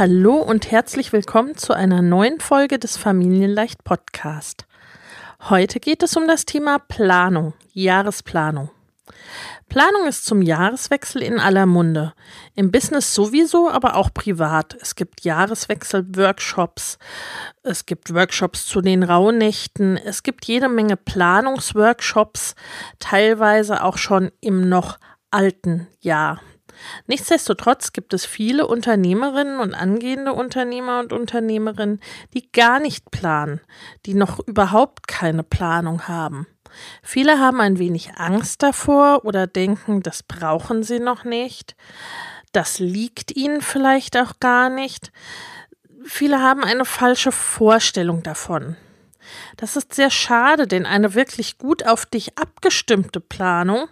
Hallo und herzlich willkommen zu einer neuen Folge des Familienleicht Podcast. Heute geht es um das Thema Planung, Jahresplanung. Planung ist zum Jahreswechsel in aller Munde. Im Business sowieso, aber auch privat. Es gibt Jahreswechsel-Workshops, es gibt Workshops zu den Rauhnächten, es gibt jede Menge Planungsworkshops, teilweise auch schon im noch alten Jahr. Nichtsdestotrotz gibt es viele Unternehmerinnen und angehende Unternehmer und Unternehmerinnen, die gar nicht planen, die noch überhaupt keine Planung haben. Viele haben ein wenig Angst davor oder denken, das brauchen sie noch nicht, das liegt ihnen vielleicht auch gar nicht. Viele haben eine falsche Vorstellung davon. Das ist sehr schade, denn eine wirklich gut auf dich abgestimmte Planung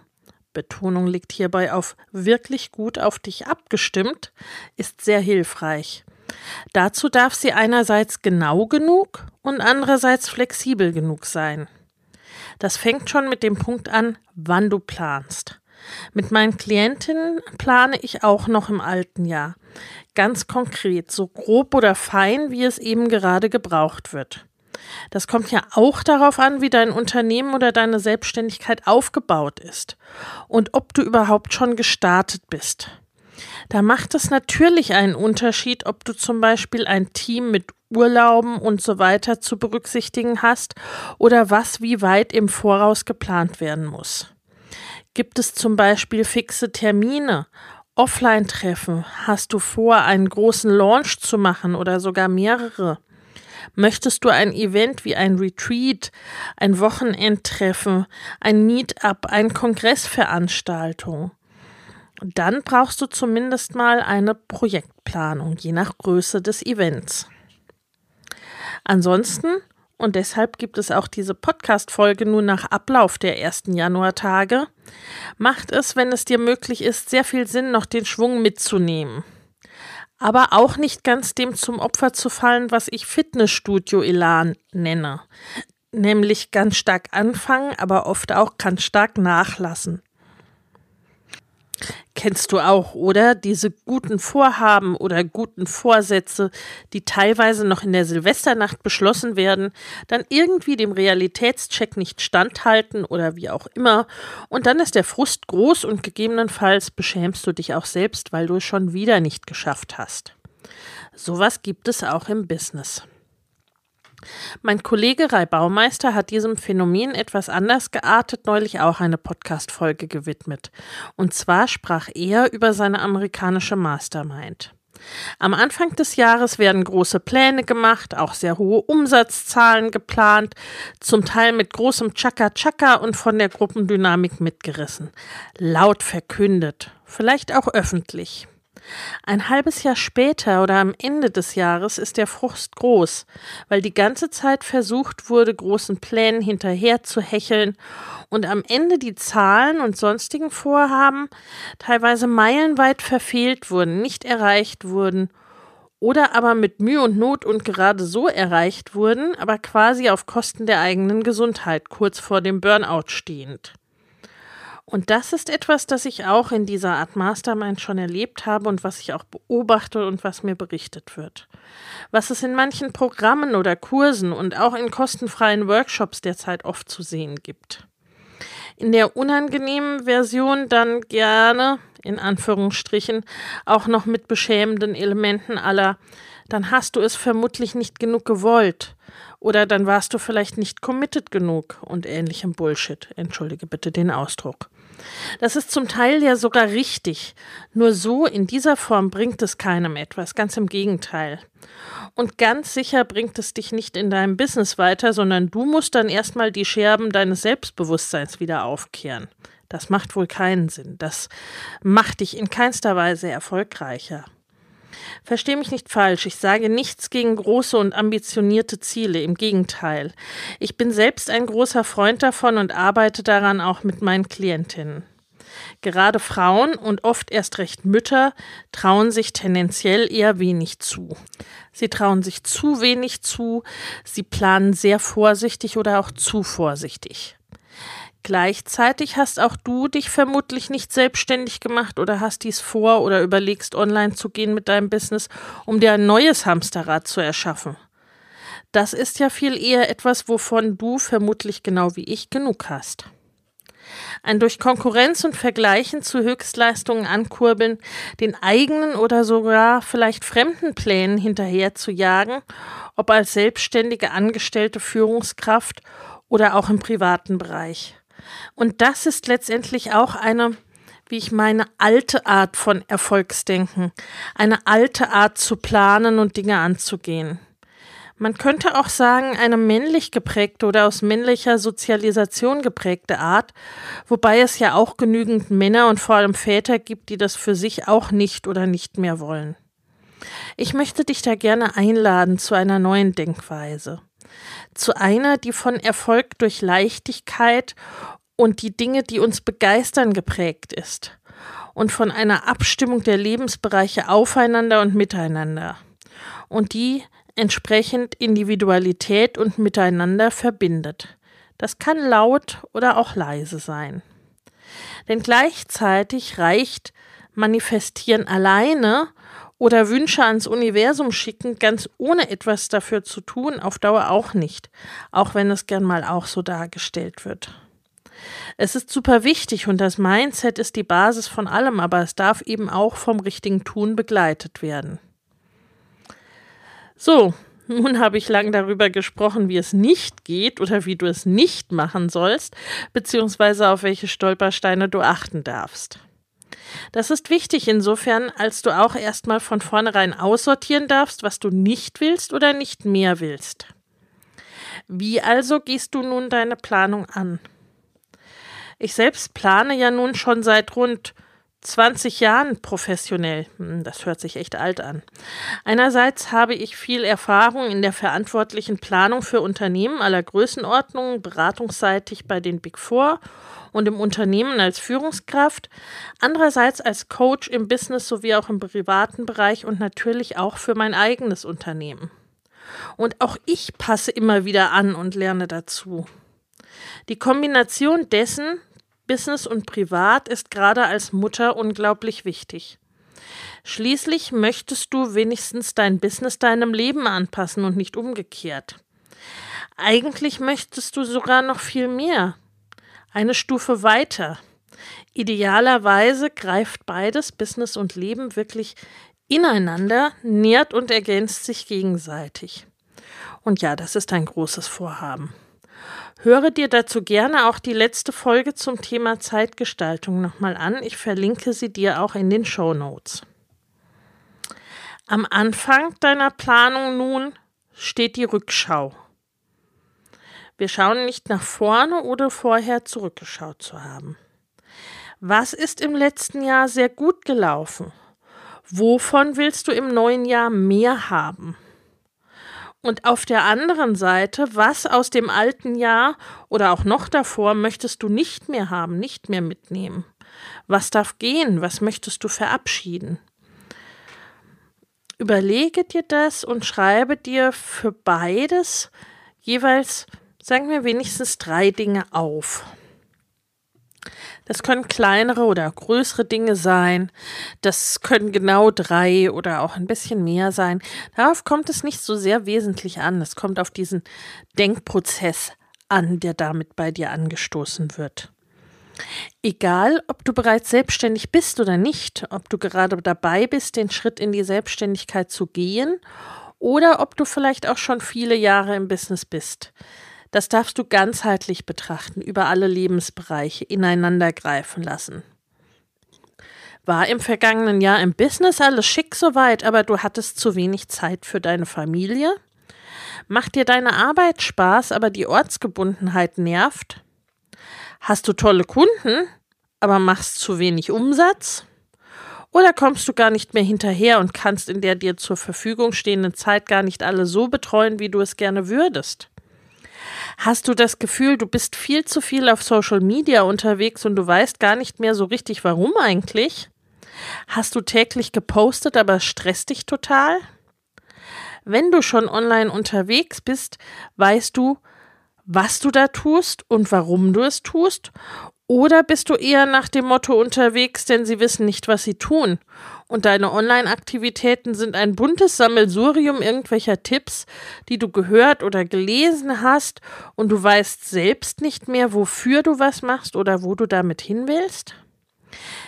Betonung liegt hierbei auf wirklich gut auf dich abgestimmt, ist sehr hilfreich. Dazu darf sie einerseits genau genug und andererseits flexibel genug sein. Das fängt schon mit dem Punkt an, wann du planst. Mit meinen Klientinnen plane ich auch noch im alten Jahr. Ganz konkret, so grob oder fein, wie es eben gerade gebraucht wird. Das kommt ja auch darauf an, wie dein Unternehmen oder deine Selbstständigkeit aufgebaut ist und ob du überhaupt schon gestartet bist. Da macht es natürlich einen Unterschied, ob du zum Beispiel ein Team mit Urlauben und so weiter zu berücksichtigen hast oder was wie weit im Voraus geplant werden muss. Gibt es zum Beispiel fixe Termine, Offline-Treffen? Hast du vor, einen großen Launch zu machen oder sogar mehrere? Möchtest du ein Event wie ein Retreat, ein Wochenendtreffen, ein Meetup, eine Kongressveranstaltung? Dann brauchst du zumindest mal eine Projektplanung, je nach Größe des Events. Ansonsten, und deshalb gibt es auch diese Podcast-Folge nur nach Ablauf der ersten Januartage, macht es, wenn es dir möglich ist, sehr viel Sinn, noch den Schwung mitzunehmen aber auch nicht ganz dem zum Opfer zu fallen, was ich Fitnessstudio-Elan nenne. Nämlich ganz stark anfangen, aber oft auch ganz stark nachlassen. Kennst du auch, oder? Diese guten Vorhaben oder guten Vorsätze, die teilweise noch in der Silvesternacht beschlossen werden, dann irgendwie dem Realitätscheck nicht standhalten oder wie auch immer. Und dann ist der Frust groß und gegebenenfalls beschämst du dich auch selbst, weil du es schon wieder nicht geschafft hast. Sowas gibt es auch im Business. Mein Kollege Rai Baumeister hat diesem Phänomen etwas anders geartet neulich auch eine Podcast-Folge gewidmet. Und zwar sprach er über seine amerikanische Mastermind. Am Anfang des Jahres werden große Pläne gemacht, auch sehr hohe Umsatzzahlen geplant, zum Teil mit großem Chaka-Chaka und von der Gruppendynamik mitgerissen. Laut verkündet, vielleicht auch öffentlich. Ein halbes Jahr später oder am Ende des Jahres ist der Frust groß, weil die ganze Zeit versucht wurde, großen Plänen hinterher zu hecheln und am Ende die Zahlen und sonstigen Vorhaben teilweise meilenweit verfehlt wurden, nicht erreicht wurden oder aber mit Mühe und Not und gerade so erreicht wurden, aber quasi auf Kosten der eigenen Gesundheit kurz vor dem Burnout stehend. Und das ist etwas, das ich auch in dieser Art Mastermind schon erlebt habe und was ich auch beobachte und was mir berichtet wird. Was es in manchen Programmen oder Kursen und auch in kostenfreien Workshops derzeit oft zu sehen gibt. In der unangenehmen Version dann gerne, in Anführungsstrichen, auch noch mit beschämenden Elementen aller, dann hast du es vermutlich nicht genug gewollt. Oder dann warst du vielleicht nicht committed genug und ähnlichem Bullshit. Entschuldige bitte den Ausdruck. Das ist zum Teil ja sogar richtig. Nur so in dieser Form bringt es keinem etwas, ganz im Gegenteil. Und ganz sicher bringt es dich nicht in deinem Business weiter, sondern du musst dann erstmal die Scherben deines Selbstbewusstseins wieder aufkehren. Das macht wohl keinen Sinn. Das macht dich in keinster Weise erfolgreicher. Versteh mich nicht falsch, ich sage nichts gegen große und ambitionierte Ziele, im Gegenteil. Ich bin selbst ein großer Freund davon und arbeite daran auch mit meinen Klientinnen. Gerade Frauen und oft erst recht Mütter trauen sich tendenziell eher wenig zu. Sie trauen sich zu wenig zu, sie planen sehr vorsichtig oder auch zu vorsichtig. Gleichzeitig hast auch du dich vermutlich nicht selbstständig gemacht oder hast dies vor oder überlegst, online zu gehen mit deinem Business, um dir ein neues Hamsterrad zu erschaffen. Das ist ja viel eher etwas, wovon du vermutlich genau wie ich genug hast. Ein durch Konkurrenz und Vergleichen zu Höchstleistungen ankurbeln, den eigenen oder sogar vielleicht fremden Plänen hinterher zu jagen, ob als selbstständige angestellte Führungskraft oder auch im privaten Bereich. Und das ist letztendlich auch eine, wie ich meine, alte Art von Erfolgsdenken, eine alte Art zu planen und Dinge anzugehen. Man könnte auch sagen, eine männlich geprägte oder aus männlicher Sozialisation geprägte Art, wobei es ja auch genügend Männer und vor allem Väter gibt, die das für sich auch nicht oder nicht mehr wollen. Ich möchte dich da gerne einladen zu einer neuen Denkweise. Zu einer, die von Erfolg durch Leichtigkeit und die Dinge, die uns begeistern, geprägt ist. Und von einer Abstimmung der Lebensbereiche aufeinander und miteinander. Und die entsprechend Individualität und Miteinander verbindet. Das kann laut oder auch leise sein. Denn gleichzeitig reicht Manifestieren alleine oder Wünsche ans Universum schicken, ganz ohne etwas dafür zu tun, auf Dauer auch nicht, auch wenn es gern mal auch so dargestellt wird. Es ist super wichtig und das Mindset ist die Basis von allem, aber es darf eben auch vom richtigen Tun begleitet werden. So, nun habe ich lang darüber gesprochen, wie es nicht geht oder wie du es nicht machen sollst, beziehungsweise auf welche Stolpersteine du achten darfst. Das ist wichtig insofern, als du auch erstmal von vornherein aussortieren darfst, was du nicht willst oder nicht mehr willst. Wie also gehst du nun deine Planung an? Ich selbst plane ja nun schon seit rund 20 Jahren professionell. Hm, das hört sich echt alt an. Einerseits habe ich viel Erfahrung in der verantwortlichen Planung für Unternehmen aller Größenordnungen, beratungsseitig bei den Big Four und im Unternehmen als Führungskraft, andererseits als Coach im Business sowie auch im privaten Bereich und natürlich auch für mein eigenes Unternehmen. Und auch ich passe immer wieder an und lerne dazu. Die Kombination dessen, Business und Privat ist gerade als Mutter unglaublich wichtig. Schließlich möchtest du wenigstens dein Business deinem Leben anpassen und nicht umgekehrt. Eigentlich möchtest du sogar noch viel mehr. Eine Stufe weiter. Idealerweise greift beides, Business und Leben, wirklich ineinander, nährt und ergänzt sich gegenseitig. Und ja, das ist ein großes Vorhaben. Höre dir dazu gerne auch die letzte Folge zum Thema Zeitgestaltung nochmal an. Ich verlinke sie dir auch in den Show Notes. Am Anfang deiner Planung nun steht die Rückschau. Wir schauen nicht nach vorne oder vorher zurückgeschaut zu haben. Was ist im letzten Jahr sehr gut gelaufen? Wovon willst du im neuen Jahr mehr haben? Und auf der anderen Seite, was aus dem alten Jahr oder auch noch davor möchtest du nicht mehr haben, nicht mehr mitnehmen? Was darf gehen? Was möchtest du verabschieden? Überlege dir das und schreibe dir für beides jeweils, sagen wir, wenigstens drei Dinge auf. Das können kleinere oder größere Dinge sein. Das können genau drei oder auch ein bisschen mehr sein. Darauf kommt es nicht so sehr wesentlich an. Es kommt auf diesen Denkprozess an, der damit bei dir angestoßen wird. Egal, ob du bereits selbstständig bist oder nicht, ob du gerade dabei bist, den Schritt in die Selbstständigkeit zu gehen oder ob du vielleicht auch schon viele Jahre im Business bist. Das darfst du ganzheitlich betrachten, über alle Lebensbereiche ineinander greifen lassen. War im vergangenen Jahr im Business alles schick soweit, aber du hattest zu wenig Zeit für deine Familie? Macht dir deine Arbeit Spaß, aber die Ortsgebundenheit nervt? Hast du tolle Kunden, aber machst zu wenig Umsatz? Oder kommst du gar nicht mehr hinterher und kannst in der dir zur Verfügung stehenden Zeit gar nicht alle so betreuen, wie du es gerne würdest? Hast du das Gefühl, du bist viel zu viel auf Social Media unterwegs und du weißt gar nicht mehr so richtig, warum eigentlich? Hast du täglich gepostet, aber stresst dich total? Wenn du schon online unterwegs bist, weißt du, was du da tust und warum du es tust? Oder bist du eher nach dem Motto unterwegs, denn sie wissen nicht, was sie tun? Und deine Online-Aktivitäten sind ein buntes Sammelsurium irgendwelcher Tipps, die du gehört oder gelesen hast, und du weißt selbst nicht mehr, wofür du was machst oder wo du damit hin willst?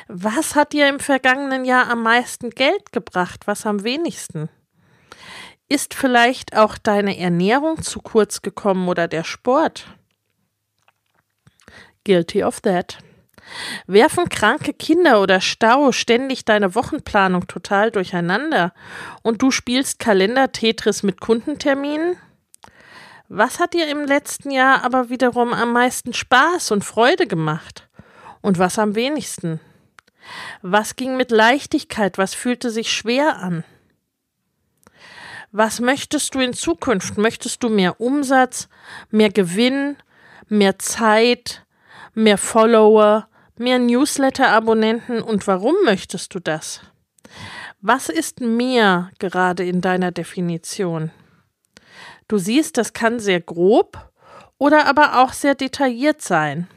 Was hat dir im vergangenen Jahr am meisten Geld gebracht, was am wenigsten? Ist vielleicht auch deine Ernährung zu kurz gekommen oder der Sport? Guilty of that. Werfen kranke Kinder oder Stau ständig deine Wochenplanung total durcheinander und du spielst Kalender-Tetris mit Kundenterminen? Was hat dir im letzten Jahr aber wiederum am meisten Spaß und Freude gemacht? Und was am wenigsten? Was ging mit Leichtigkeit, was fühlte sich schwer an? Was möchtest du in Zukunft? Möchtest du mehr Umsatz, mehr Gewinn, mehr Zeit, mehr Follower, mehr Newsletter-Abonnenten und warum möchtest du das? Was ist mehr gerade in deiner Definition? Du siehst, das kann sehr grob oder aber auch sehr detailliert sein.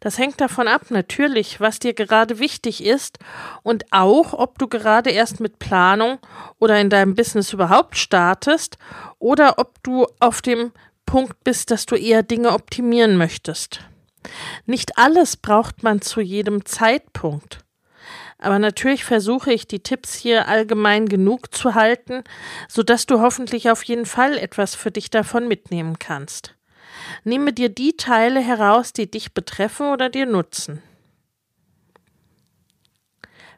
Das hängt davon ab, natürlich, was dir gerade wichtig ist und auch, ob du gerade erst mit Planung oder in deinem Business überhaupt startest oder ob du auf dem Punkt bist, dass du eher Dinge optimieren möchtest. Nicht alles braucht man zu jedem Zeitpunkt. Aber natürlich versuche ich die Tipps hier allgemein genug zu halten, sodass du hoffentlich auf jeden Fall etwas für dich davon mitnehmen kannst. Nehme dir die Teile heraus, die dich betreffen oder dir nutzen.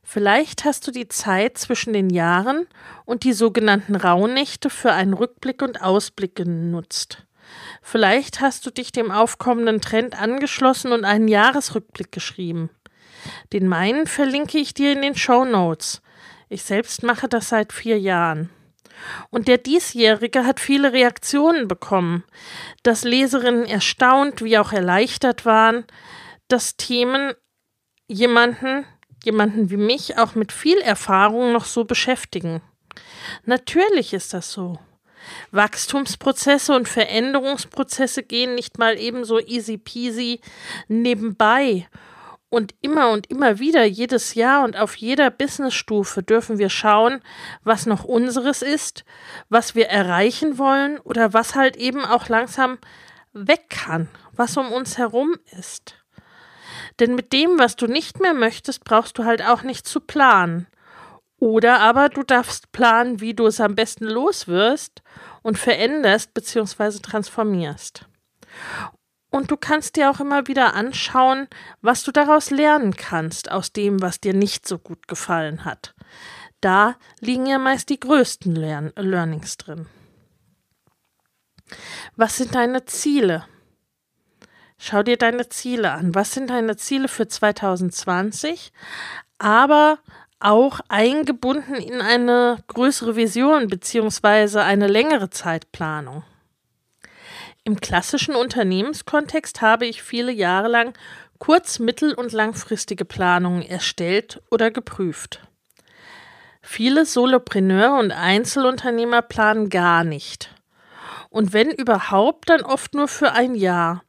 Vielleicht hast du die Zeit zwischen den Jahren und die sogenannten Rauhnächte für einen Rückblick und Ausblick genutzt. Vielleicht hast du dich dem aufkommenden Trend angeschlossen und einen Jahresrückblick geschrieben. Den meinen verlinke ich dir in den Show Notes. Ich selbst mache das seit vier Jahren. Und der diesjährige hat viele Reaktionen bekommen, dass Leserinnen erstaunt wie auch erleichtert waren, dass Themen jemanden, jemanden wie mich auch mit viel Erfahrung noch so beschäftigen. Natürlich ist das so. Wachstumsprozesse und Veränderungsprozesse gehen nicht mal ebenso easy peasy nebenbei und immer und immer wieder, jedes Jahr und auf jeder Businessstufe dürfen wir schauen, was noch unseres ist, was wir erreichen wollen oder was halt eben auch langsam weg kann, was um uns herum ist. Denn mit dem, was du nicht mehr möchtest, brauchst du halt auch nicht zu planen. Oder aber du darfst planen, wie du es am besten loswirst und veränderst bzw. transformierst. Und du kannst dir auch immer wieder anschauen, was du daraus lernen kannst aus dem, was dir nicht so gut gefallen hat. Da liegen ja meist die größten Lern Learnings drin. Was sind deine Ziele? Schau dir deine Ziele an. Was sind deine Ziele für 2020? Aber auch eingebunden in eine größere Vision bzw. eine längere Zeitplanung. Im klassischen Unternehmenskontext habe ich viele Jahre lang kurz-, mittel- und langfristige Planungen erstellt oder geprüft. Viele Solopreneure und Einzelunternehmer planen gar nicht. Und wenn überhaupt, dann oft nur für ein Jahr.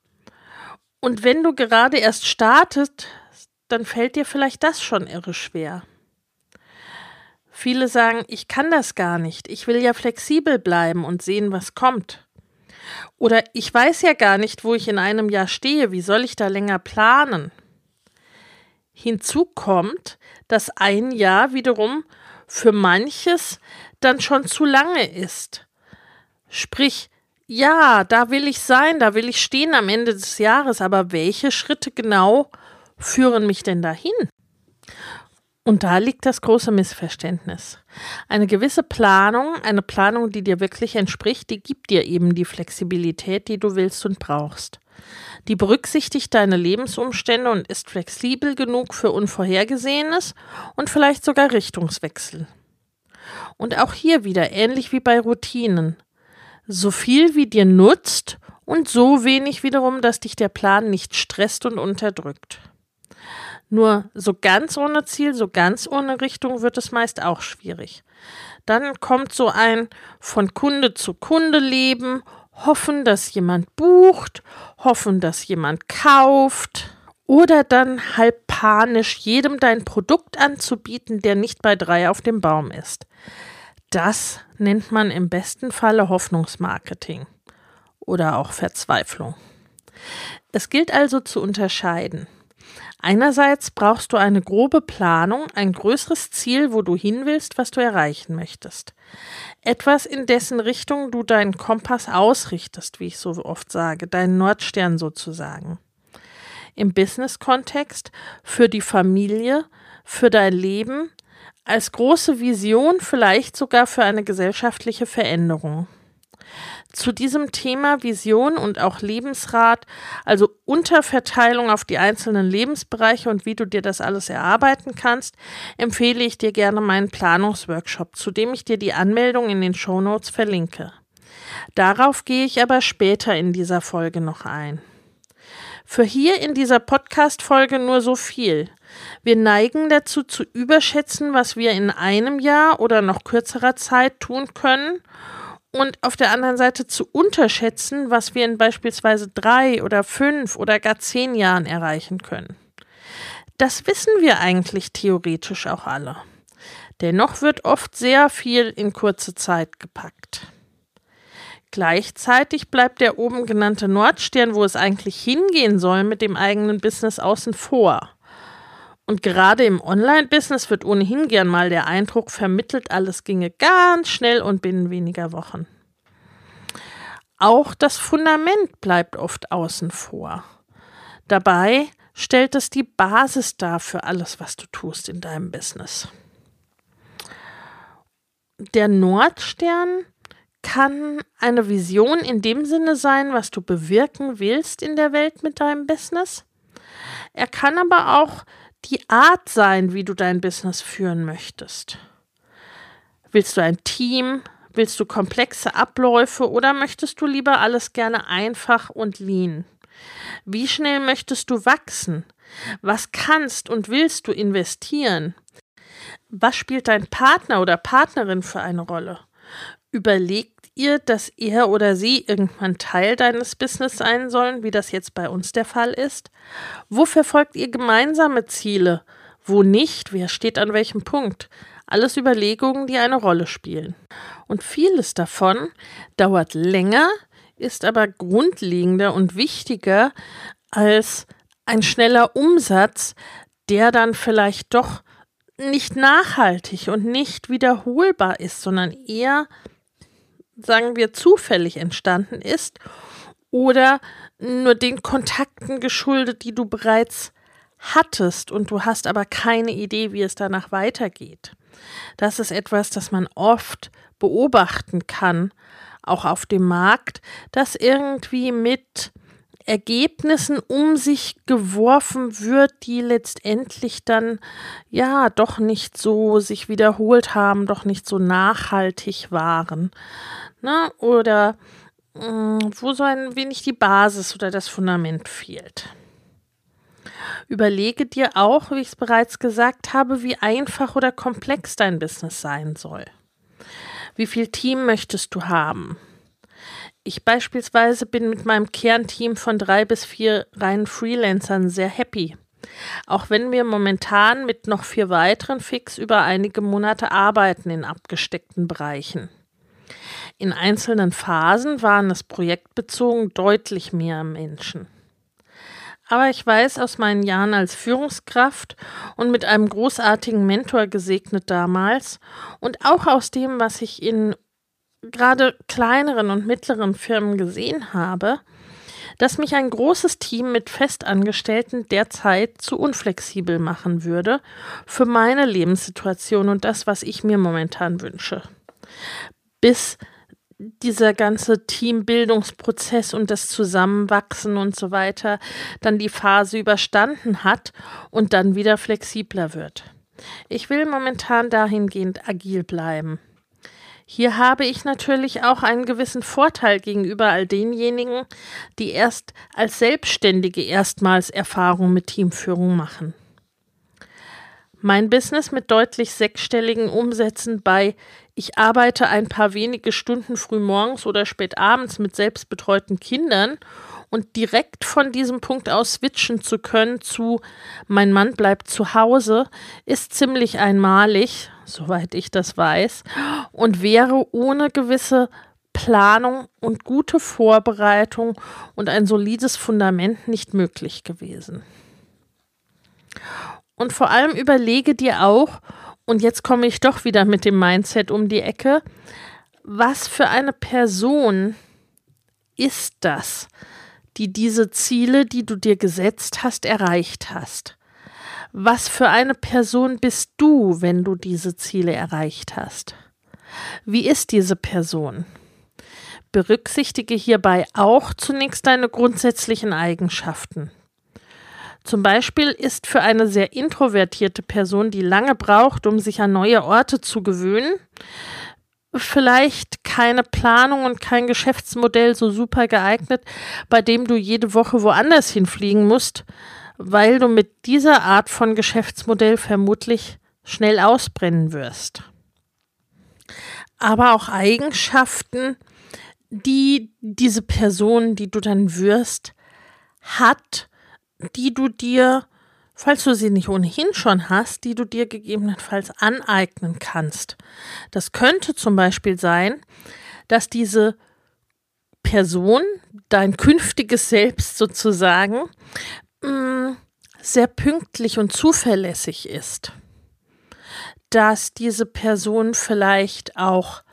Und wenn du gerade erst startest, dann fällt dir vielleicht das schon irre schwer. Viele sagen, ich kann das gar nicht, ich will ja flexibel bleiben und sehen, was kommt. Oder ich weiß ja gar nicht, wo ich in einem Jahr stehe, wie soll ich da länger planen? Hinzu kommt, dass ein Jahr wiederum für manches dann schon zu lange ist. Sprich, ja, da will ich sein, da will ich stehen am Ende des Jahres, aber welche Schritte genau führen mich denn dahin? Und da liegt das große Missverständnis. Eine gewisse Planung, eine Planung, die dir wirklich entspricht, die gibt dir eben die Flexibilität, die du willst und brauchst. Die berücksichtigt deine Lebensumstände und ist flexibel genug für Unvorhergesehenes und vielleicht sogar Richtungswechsel. Und auch hier wieder ähnlich wie bei Routinen. So viel wie dir nutzt und so wenig wiederum, dass dich der Plan nicht stresst und unterdrückt. Nur so ganz ohne Ziel, so ganz ohne Richtung wird es meist auch schwierig. Dann kommt so ein von Kunde zu Kunde leben, hoffen, dass jemand bucht, hoffen, dass jemand kauft oder dann halb panisch jedem dein Produkt anzubieten, der nicht bei drei auf dem Baum ist. Das nennt man im besten Falle Hoffnungsmarketing oder auch Verzweiflung. Es gilt also zu unterscheiden. Einerseits brauchst du eine grobe Planung, ein größeres Ziel, wo du hin willst, was du erreichen möchtest. Etwas, in dessen Richtung du deinen Kompass ausrichtest, wie ich so oft sage, deinen Nordstern sozusagen. Im Business-Kontext, für die Familie, für dein Leben, als große Vision, vielleicht sogar für eine gesellschaftliche Veränderung zu diesem Thema Vision und auch Lebensrat, also Unterverteilung auf die einzelnen Lebensbereiche und wie du dir das alles erarbeiten kannst, empfehle ich dir gerne meinen Planungsworkshop, zu dem ich dir die Anmeldung in den Shownotes verlinke. Darauf gehe ich aber später in dieser Folge noch ein. Für hier in dieser Podcast-Folge nur so viel. Wir neigen dazu zu überschätzen, was wir in einem Jahr oder noch kürzerer Zeit tun können und auf der anderen Seite zu unterschätzen, was wir in beispielsweise drei oder fünf oder gar zehn Jahren erreichen können. Das wissen wir eigentlich theoretisch auch alle. Dennoch wird oft sehr viel in kurze Zeit gepackt. Gleichzeitig bleibt der oben genannte Nordstern, wo es eigentlich hingehen soll, mit dem eigenen Business außen vor. Und gerade im Online-Business wird ohnehin gern mal der Eindruck vermittelt, alles ginge ganz schnell und binnen weniger Wochen. Auch das Fundament bleibt oft außen vor. Dabei stellt es die Basis dar für alles, was du tust in deinem Business. Der Nordstern kann eine Vision in dem Sinne sein, was du bewirken willst in der Welt mit deinem Business. Er kann aber auch die Art sein, wie du dein Business führen möchtest. Willst du ein Team? Willst du komplexe Abläufe oder möchtest du lieber alles gerne einfach und lean? Wie schnell möchtest du wachsen? Was kannst und willst du investieren? Was spielt dein Partner oder Partnerin für eine Rolle? Überlegt ihr, dass er oder sie irgendwann Teil deines Business sein sollen, wie das jetzt bei uns der Fall ist? Wo verfolgt ihr gemeinsame Ziele? Wo nicht? Wer steht an welchem Punkt? Alles Überlegungen, die eine Rolle spielen. Und vieles davon dauert länger, ist aber grundlegender und wichtiger als ein schneller Umsatz, der dann vielleicht doch nicht nachhaltig und nicht wiederholbar ist, sondern eher, sagen wir, zufällig entstanden ist oder nur den Kontakten geschuldet, die du bereits hattest und du hast aber keine Idee, wie es danach weitergeht. Das ist etwas, das man oft beobachten kann, auch auf dem Markt, dass irgendwie mit Ergebnissen um sich geworfen wird, die letztendlich dann ja doch nicht so sich wiederholt haben, doch nicht so nachhaltig waren. Ne? Oder mh, mm, wo so ein wenig die Basis oder das Fundament fehlt. Überlege dir auch, wie ich es bereits gesagt habe, wie einfach oder komplex dein Business sein soll. Wie viel Team möchtest du haben? Ich beispielsweise bin mit meinem Kernteam von drei bis vier reinen Freelancern sehr happy. Auch wenn wir momentan mit noch vier weiteren fix über einige Monate arbeiten in abgesteckten Bereichen. In einzelnen Phasen waren es projektbezogen deutlich mehr Menschen. aber ich weiß aus meinen Jahren als Führungskraft und mit einem großartigen Mentor gesegnet damals und auch aus dem, was ich in gerade kleineren und mittleren Firmen gesehen habe, dass mich ein großes Team mit Festangestellten derzeit zu unflexibel machen würde für meine Lebenssituation und das, was ich mir momentan wünsche. Bis dieser ganze Teambildungsprozess und das Zusammenwachsen und so weiter dann die Phase überstanden hat und dann wieder flexibler wird. Ich will momentan dahingehend agil bleiben. Hier habe ich natürlich auch einen gewissen Vorteil gegenüber all denjenigen, die erst als Selbstständige erstmals Erfahrung mit Teamführung machen. Mein Business mit deutlich sechsstelligen Umsätzen bei ich arbeite ein paar wenige Stunden früh morgens oder spät abends mit selbstbetreuten Kindern und direkt von diesem Punkt aus switchen zu können zu mein Mann bleibt zu Hause, ist ziemlich einmalig, soweit ich das weiß, und wäre ohne gewisse Planung und gute Vorbereitung und ein solides Fundament nicht möglich gewesen. Und vor allem überlege dir auch, und jetzt komme ich doch wieder mit dem Mindset um die Ecke, was für eine Person ist das, die diese Ziele, die du dir gesetzt hast, erreicht hast? Was für eine Person bist du, wenn du diese Ziele erreicht hast? Wie ist diese Person? Berücksichtige hierbei auch zunächst deine grundsätzlichen Eigenschaften. Zum Beispiel ist für eine sehr introvertierte Person, die lange braucht, um sich an neue Orte zu gewöhnen, vielleicht keine Planung und kein Geschäftsmodell so super geeignet, bei dem du jede Woche woanders hinfliegen musst, weil du mit dieser Art von Geschäftsmodell vermutlich schnell ausbrennen wirst. Aber auch Eigenschaften, die diese Person, die du dann wirst, hat, die du dir, falls du sie nicht ohnehin schon hast, die du dir gegebenenfalls aneignen kannst. Das könnte zum Beispiel sein, dass diese Person, dein künftiges Selbst sozusagen, mm, sehr pünktlich und zuverlässig ist. Dass diese Person vielleicht auch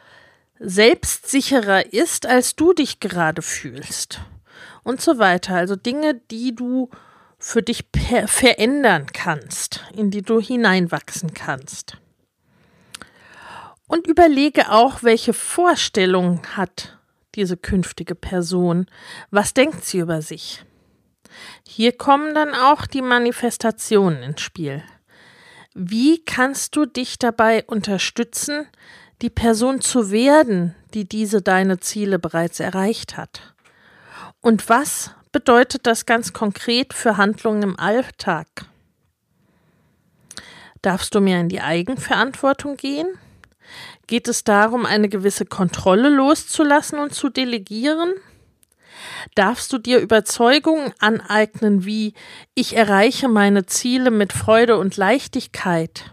selbstsicherer ist, als du dich gerade fühlst. Und so weiter. Also Dinge, die du für dich verändern kannst, in die du hineinwachsen kannst. Und überlege auch, welche Vorstellungen hat diese künftige Person, was denkt sie über sich. Hier kommen dann auch die Manifestationen ins Spiel. Wie kannst du dich dabei unterstützen, die Person zu werden, die diese deine Ziele bereits erreicht hat? Und was bedeutet das ganz konkret für Handlungen im Alltag? Darfst du mehr in die Eigenverantwortung gehen? Geht es darum, eine gewisse Kontrolle loszulassen und zu delegieren? Darfst du dir Überzeugungen aneignen, wie ich erreiche meine Ziele mit Freude und Leichtigkeit?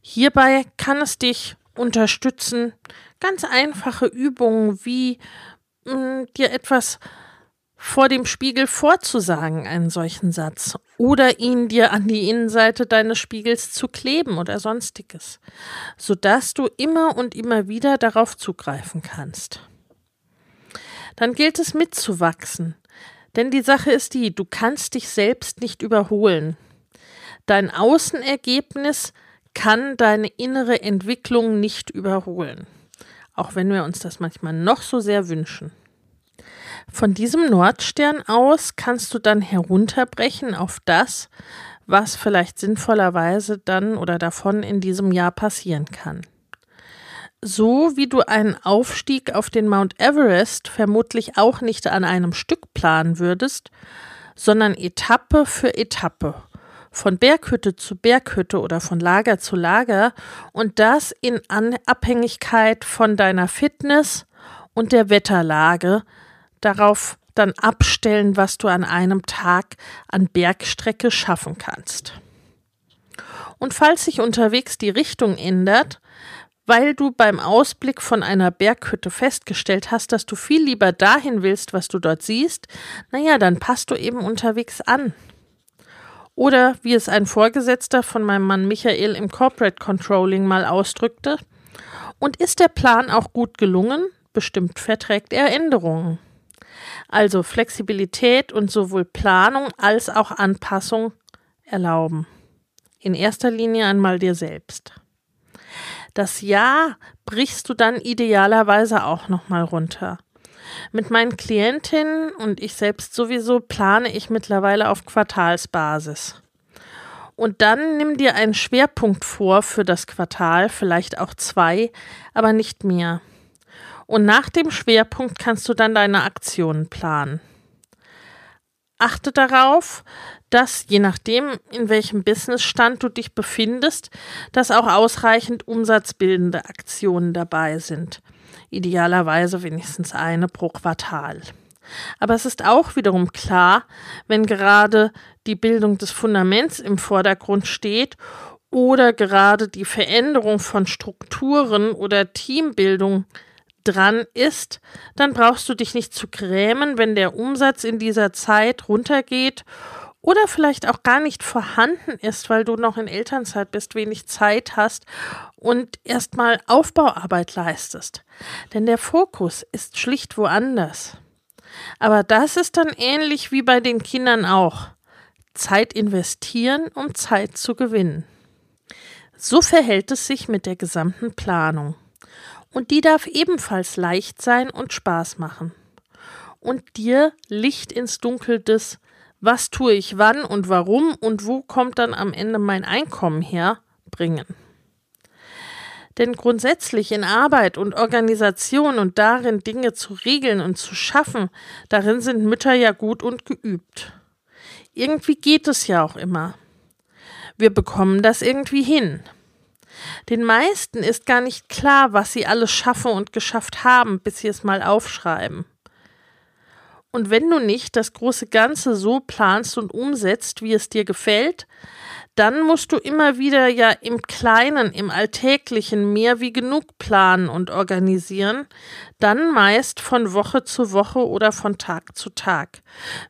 Hierbei kann es dich unterstützen, ganz einfache Übungen wie mh, mm, dir etwas vor dem Spiegel vorzusagen, einen solchen Satz, oder ihn dir an die Innenseite deines Spiegels zu kleben oder sonstiges, sodass du immer und immer wieder darauf zugreifen kannst. Dann gilt es mitzuwachsen, denn die Sache ist die, du kannst dich selbst nicht überholen. Dein Außenergebnis kann deine innere Entwicklung nicht überholen, auch wenn wir uns das manchmal noch so sehr wünschen. Von diesem Nordstern aus kannst du dann herunterbrechen auf das, was vielleicht sinnvollerweise dann oder davon in diesem Jahr passieren kann. So wie du einen Aufstieg auf den Mount Everest vermutlich auch nicht an einem Stück planen würdest, sondern Etappe für Etappe, von Berghütte zu Berghütte oder von Lager zu Lager und das in Abhängigkeit von deiner Fitness und der Wetterlage, darauf dann abstellen, was du an einem Tag an Bergstrecke schaffen kannst. Und falls sich unterwegs die Richtung ändert, weil du beim Ausblick von einer Berghütte festgestellt hast, dass du viel lieber dahin willst, was du dort siehst, naja, dann passt du eben unterwegs an. Oder wie es ein Vorgesetzter von meinem Mann Michael im Corporate Controlling mal ausdrückte, und ist der Plan auch gut gelungen, bestimmt verträgt er Änderungen. Also Flexibilität und sowohl Planung als auch Anpassung erlauben. In erster Linie einmal dir selbst. Das Jahr brichst du dann idealerweise auch nochmal runter. Mit meinen Klientinnen und ich selbst sowieso plane ich mittlerweile auf Quartalsbasis. Und dann nimm dir einen Schwerpunkt vor für das Quartal, vielleicht auch zwei, aber nicht mehr. Und nach dem Schwerpunkt kannst du dann deine Aktionen planen. Achte darauf, dass je nachdem, in welchem Businessstand du dich befindest, dass auch ausreichend umsatzbildende Aktionen dabei sind. Idealerweise wenigstens eine pro Quartal. Aber es ist auch wiederum klar, wenn gerade die Bildung des Fundaments im Vordergrund steht oder gerade die Veränderung von Strukturen oder Teambildung dran ist, dann brauchst du dich nicht zu grämen, wenn der Umsatz in dieser Zeit runtergeht oder vielleicht auch gar nicht vorhanden ist, weil du noch in Elternzeit bist, wenig Zeit hast und erstmal Aufbauarbeit leistest. Denn der Fokus ist schlicht woanders. Aber das ist dann ähnlich wie bei den Kindern auch. Zeit investieren, um Zeit zu gewinnen. So verhält es sich mit der gesamten Planung. Und die darf ebenfalls leicht sein und Spaß machen. Und dir Licht ins Dunkel des Was tue ich wann und warum und wo kommt dann am Ende mein Einkommen her bringen. Denn grundsätzlich in Arbeit und Organisation und darin Dinge zu regeln und zu schaffen, darin sind Mütter ja gut und geübt. Irgendwie geht es ja auch immer. Wir bekommen das irgendwie hin. Den meisten ist gar nicht klar, was sie alles schaffen und geschafft haben, bis sie es mal aufschreiben. Und wenn du nicht das große Ganze so planst und umsetzt, wie es dir gefällt, dann musst du immer wieder ja im Kleinen, im Alltäglichen mehr wie genug planen und organisieren, dann meist von Woche zu Woche oder von Tag zu Tag.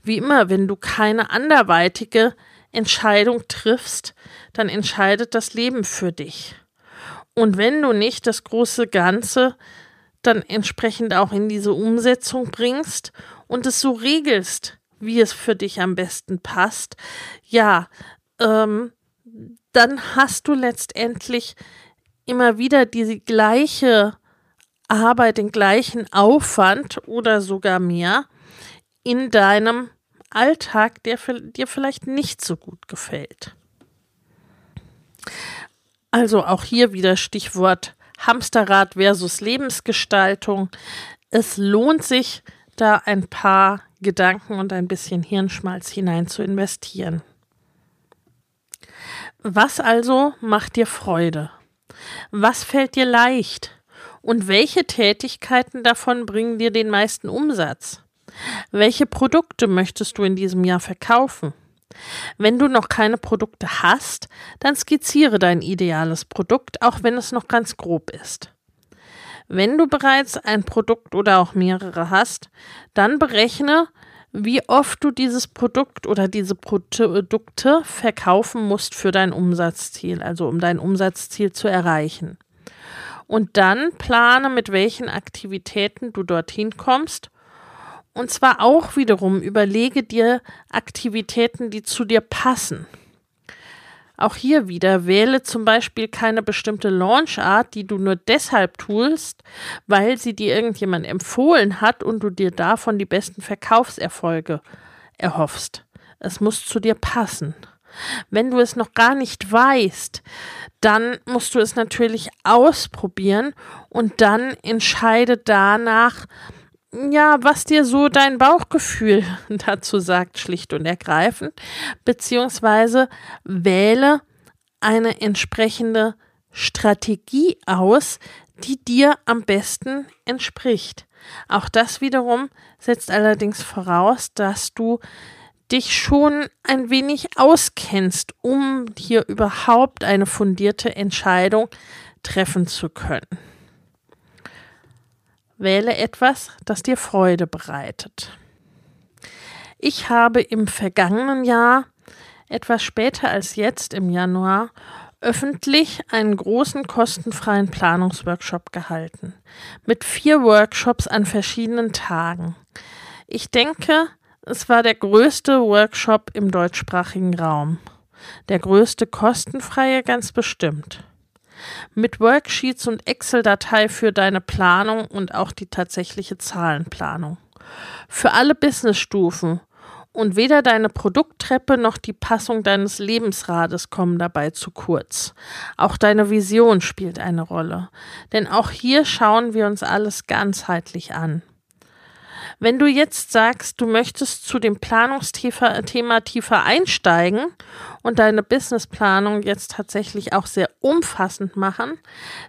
Wie immer, wenn du keine anderweitige Entscheidung triffst, dann entscheidet das Leben für dich. Und wenn du nicht das große Ganze dann entsprechend auch in diese Umsetzung bringst und es so regelst, wie es für dich am besten passt, ja, ähm, dann hast du letztendlich immer wieder die gleiche Arbeit, den gleichen Aufwand oder sogar mehr in deinem Alltag, der dir vielleicht nicht so gut gefällt. Also auch hier wieder Stichwort Hamsterrad versus Lebensgestaltung. Es lohnt sich, da ein paar Gedanken und ein bisschen Hirnschmalz hinein zu investieren. Was also macht dir Freude? Was fällt dir leicht? Und welche Tätigkeiten davon bringen dir den meisten Umsatz? Welche Produkte möchtest du in diesem Jahr verkaufen? Wenn du noch keine Produkte hast, dann skizziere dein ideales Produkt, auch wenn es noch ganz grob ist. Wenn du bereits ein Produkt oder auch mehrere hast, dann berechne, wie oft du dieses Produkt oder diese Produkte verkaufen musst für dein Umsatzziel, also um dein Umsatzziel zu erreichen. Und dann plane, mit welchen Aktivitäten du dorthin kommst. Und zwar auch wiederum überlege dir Aktivitäten, die zu dir passen. Auch hier wieder wähle zum Beispiel keine bestimmte Launchart, die du nur deshalb tust, weil sie dir irgendjemand empfohlen hat und du dir davon die besten Verkaufserfolge erhoffst. Es muss zu dir passen. Wenn du es noch gar nicht weißt, dann musst du es natürlich ausprobieren und dann entscheide danach, ja, was dir so dein Bauchgefühl dazu sagt, schlicht und ergreifend, beziehungsweise wähle eine entsprechende Strategie aus, die dir am besten entspricht. Auch das wiederum setzt allerdings voraus, dass du dich schon ein wenig auskennst, um hier überhaupt eine fundierte Entscheidung treffen zu können. Wähle etwas, das dir Freude bereitet. Ich habe im vergangenen Jahr, etwas später als jetzt im Januar, öffentlich einen großen kostenfreien Planungsworkshop gehalten. Mit vier Workshops an verschiedenen Tagen. Ich denke, es war der größte Workshop im deutschsprachigen Raum. Der größte kostenfreie ganz bestimmt. Mit Worksheets und Excel-Datei für deine Planung und auch die tatsächliche Zahlenplanung. Für alle Businessstufen und weder deine Produkttreppe noch die Passung deines Lebensrades kommen dabei zu kurz. Auch deine Vision spielt eine Rolle. Denn auch hier schauen wir uns alles ganzheitlich an. Wenn du jetzt sagst, du möchtest zu dem Planungsthema tiefer einsteigen und deine Businessplanung jetzt tatsächlich auch sehr umfassend machen,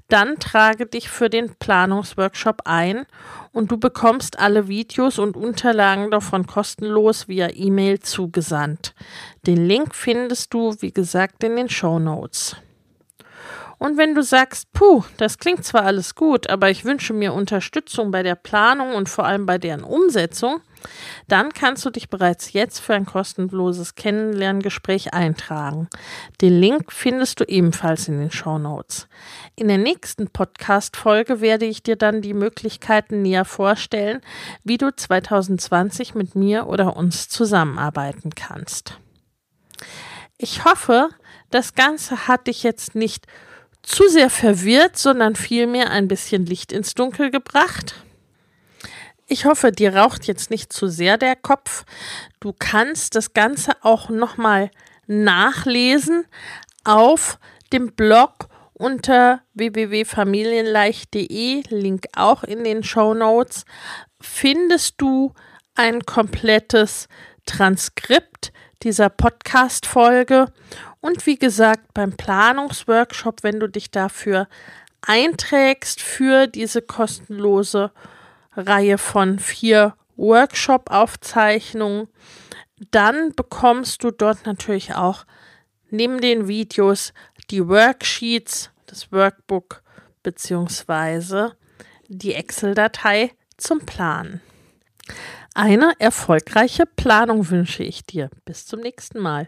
dann trage dich für den Planungsworkshop ein und du bekommst alle Videos und Unterlagen davon kostenlos via E-Mail zugesandt. Den Link findest du, wie gesagt, in den Show Notes. Und wenn du sagst, puh, das klingt zwar alles gut, aber ich wünsche mir Unterstützung bei der Planung und vor allem bei deren Umsetzung, dann kannst du dich bereits jetzt für ein kostenloses Kennenlerngespräch eintragen. Den Link findest du ebenfalls in den Show Notes. In der nächsten Podcast-Folge werde ich dir dann die Möglichkeiten näher vorstellen, wie du 2020 mit mir oder uns zusammenarbeiten kannst. Ich hoffe, das Ganze hat dich jetzt nicht zu sehr verwirrt, sondern vielmehr ein bisschen Licht ins Dunkel gebracht. Ich hoffe, dir raucht jetzt nicht zu sehr der Kopf. Du kannst das Ganze auch nochmal nachlesen auf dem Blog unter www.familienleicht.de, Link auch in den Show Notes, findest du ein komplettes Transkript dieser Podcast-Folge und wie gesagt, beim Planungsworkshop, wenn du dich dafür einträgst für diese kostenlose Reihe von vier Workshop-Aufzeichnungen, dann bekommst du dort natürlich auch neben den Videos die Worksheets, das Workbook bzw. die Excel-Datei zum Planen. Eine erfolgreiche Planung wünsche ich dir. Bis zum nächsten Mal.